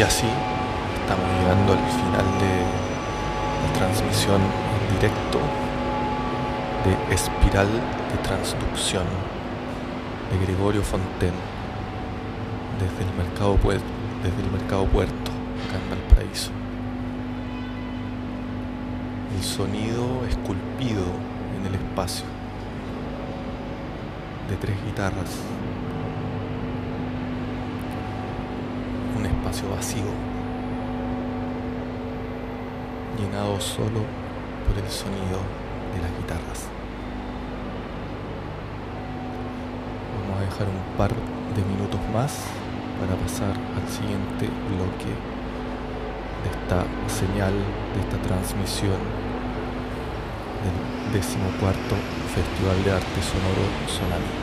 Y así estamos llegando al final de la transmisión en directo de Espiral de Transducción de Gregorio Fonten desde el mercado, desde el mercado Puerto, acá en Valparaíso. El sonido esculpido en el espacio de tres guitarras. Un espacio vacío, llenado solo por el sonido de las guitarras. Vamos a dejar un par de minutos más para pasar al siguiente bloque de esta señal, de esta transmisión del decimocuarto Festival de Arte Sonoro Sonami.